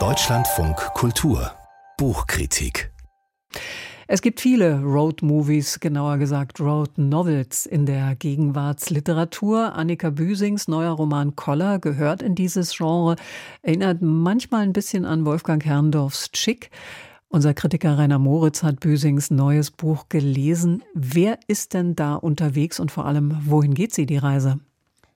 Deutschlandfunk Kultur Buchkritik es gibt viele Road-Movies, genauer gesagt Road-Novels in der Gegenwartsliteratur. Annika Büsings neuer Roman Koller gehört in dieses Genre, erinnert manchmal ein bisschen an Wolfgang Herrndorfs Chick. Unser Kritiker Rainer Moritz hat Büsings neues Buch gelesen. Wer ist denn da unterwegs und vor allem, wohin geht sie, die Reise?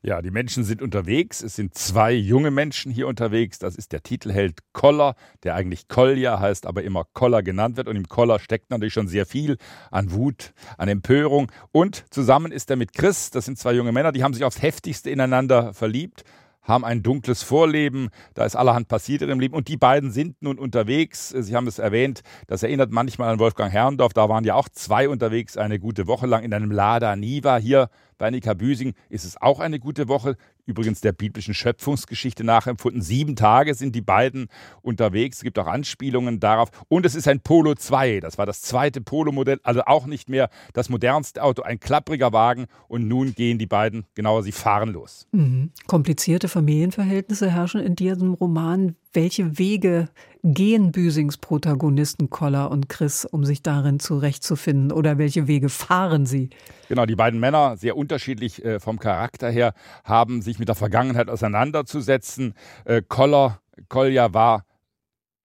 Ja, die Menschen sind unterwegs. Es sind zwei junge Menschen hier unterwegs. Das ist der Titelheld Koller, der eigentlich Kolja heißt, aber immer Koller genannt wird. Und im Koller steckt natürlich schon sehr viel an Wut, an Empörung. Und zusammen ist er mit Chris. Das sind zwei junge Männer, die haben sich aufs heftigste ineinander verliebt haben ein dunkles Vorleben, da ist allerhand passiert in ihrem Leben und die beiden sind nun unterwegs. Sie haben es erwähnt, das erinnert manchmal an Wolfgang Herrndorf, da waren ja auch zwei unterwegs eine gute Woche lang in einem Lada Niva. Hier bei Annika Büsing ist es auch eine gute Woche übrigens der biblischen Schöpfungsgeschichte nachempfunden. Sieben Tage sind die beiden unterwegs. Es gibt auch Anspielungen darauf. Und es ist ein Polo 2. Das war das zweite Polo-Modell, also auch nicht mehr das modernste Auto, ein klappriger Wagen. Und nun gehen die beiden, genauer, sie fahren los. Mhm. Komplizierte Familienverhältnisse herrschen in diesem Roman. Welche Wege gehen Büsings Protagonisten Koller und Chris, um sich darin zurechtzufinden? Oder welche Wege fahren sie? Genau, die beiden Männer, sehr unterschiedlich äh, vom Charakter her, haben sich mit der Vergangenheit auseinanderzusetzen. Äh, Koller, Kolja war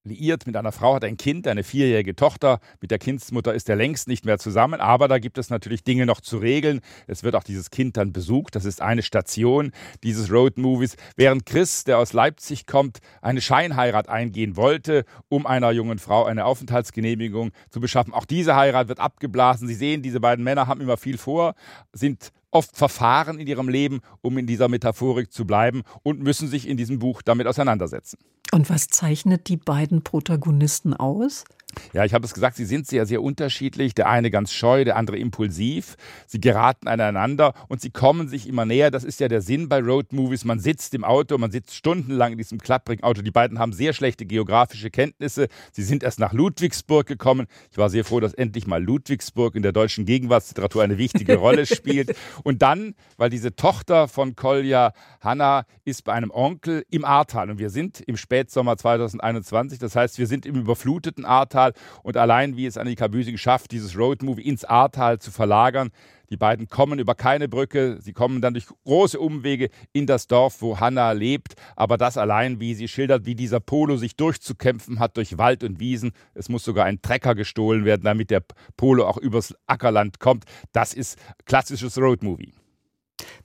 liiert mit einer Frau, hat ein Kind, eine vierjährige Tochter. Mit der Kindsmutter ist er längst nicht mehr zusammen, aber da gibt es natürlich Dinge noch zu regeln. Es wird auch dieses Kind dann besucht. Das ist eine Station dieses Roadmovies. Während Chris, der aus Leipzig kommt, eine Scheinheirat eingehen wollte, um einer jungen Frau eine Aufenthaltsgenehmigung zu beschaffen. Auch diese Heirat wird abgeblasen. Sie sehen, diese beiden Männer haben immer viel vor, sind oft verfahren in ihrem Leben, um in dieser Metaphorik zu bleiben und müssen sich in diesem Buch damit auseinandersetzen. Und was zeichnet die beiden Protagonisten aus? Ja, ich habe es gesagt, sie sind sehr, sehr unterschiedlich. Der eine ganz scheu, der andere impulsiv. Sie geraten aneinander und sie kommen sich immer näher. Das ist ja der Sinn bei Roadmovies. Man sitzt im Auto, man sitzt stundenlang in diesem klapprigen Auto. Die beiden haben sehr schlechte geografische Kenntnisse. Sie sind erst nach Ludwigsburg gekommen. Ich war sehr froh, dass endlich mal Ludwigsburg in der deutschen Gegenwartsliteratur eine wichtige Rolle spielt. Und dann, weil diese Tochter von Kolja, Hanna, ist bei einem Onkel im Ahrtal. Und wir sind im Spätsommer 2021. Das heißt, wir sind im überfluteten Ahrtal Ahrtal und allein wie es Annika Büsing schafft, dieses Roadmovie ins Ahrtal zu verlagern. Die beiden kommen über keine Brücke, sie kommen dann durch große Umwege in das Dorf, wo Hanna lebt. Aber das allein, wie sie schildert, wie dieser Polo sich durchzukämpfen hat durch Wald und Wiesen. Es muss sogar ein Trecker gestohlen werden, damit der Polo auch übers Ackerland kommt. Das ist klassisches Roadmovie.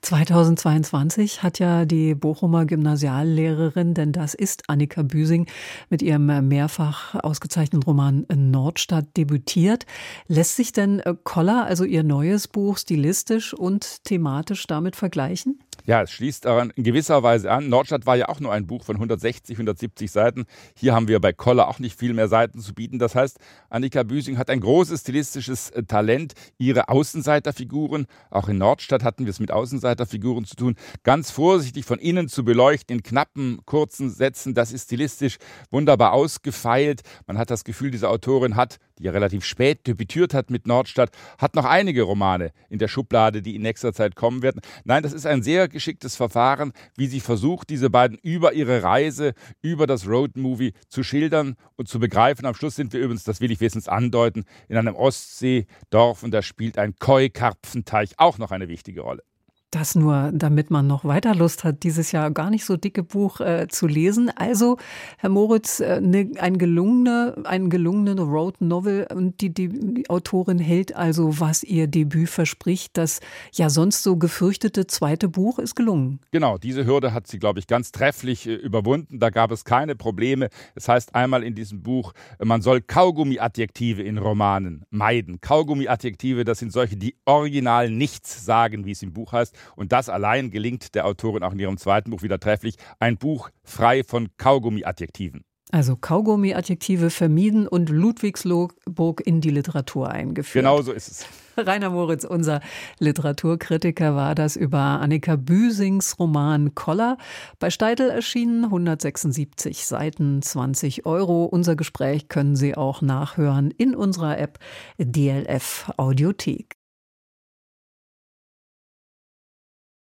2022 hat ja die Bochumer Gymnasiallehrerin, denn das ist Annika Büsing, mit ihrem mehrfach ausgezeichneten Roman Nordstadt debütiert. Lässt sich denn Koller, also ihr neues Buch, stilistisch und thematisch damit vergleichen? Ja, es schließt daran in gewisser Weise an. Nordstadt war ja auch nur ein Buch von 160, 170 Seiten. Hier haben wir bei Koller auch nicht viel mehr Seiten zu bieten. Das heißt, Annika Büsing hat ein großes stilistisches äh, Talent. Ihre Außenseiterfiguren, auch in Nordstadt hatten wir es mit Außenseiterfiguren zu tun, ganz vorsichtig von innen zu beleuchten, in knappen, kurzen Sätzen. Das ist stilistisch wunderbar ausgefeilt. Man hat das Gefühl, diese Autorin hat, die ja relativ spät debütiert hat mit Nordstadt, hat noch einige Romane in der Schublade, die in nächster Zeit kommen werden. Nein, das ist ein sehr geschicktes Verfahren, wie sie versucht, diese beiden über ihre Reise, über das Roadmovie zu schildern und zu begreifen. Am Schluss sind wir übrigens, das will ich wenigstens andeuten, in einem Ostseedorf und da spielt ein Koi-Karpfenteich auch noch eine wichtige Rolle. Das nur, damit man noch weiter Lust hat, dieses Jahr gar nicht so dicke Buch äh, zu lesen. Also, Herr Moritz, äh, ne, ein gelungene, ein gelungene Road Novel und die, die, die, Autorin hält also, was ihr Debüt verspricht. Das ja sonst so gefürchtete zweite Buch ist gelungen. Genau, diese Hürde hat sie, glaube ich, ganz trefflich äh, überwunden. Da gab es keine Probleme. Es heißt einmal in diesem Buch, man soll Kaugummi-Adjektive in Romanen meiden. Kaugummi-Adjektive, das sind solche, die original nichts sagen, wie es im Buch heißt. Und das allein gelingt der Autorin auch in ihrem zweiten Buch wieder trefflich. Ein Buch frei von Kaugummi-Adjektiven. Also Kaugummi-Adjektive vermieden und Ludwigsburg in die Literatur eingeführt. Genau so ist es. Rainer Moritz, unser Literaturkritiker, war das über Annika Büsings Roman Koller. Bei Steitel erschienen 176 Seiten, 20 Euro. Unser Gespräch können Sie auch nachhören in unserer App DLF Audiothek.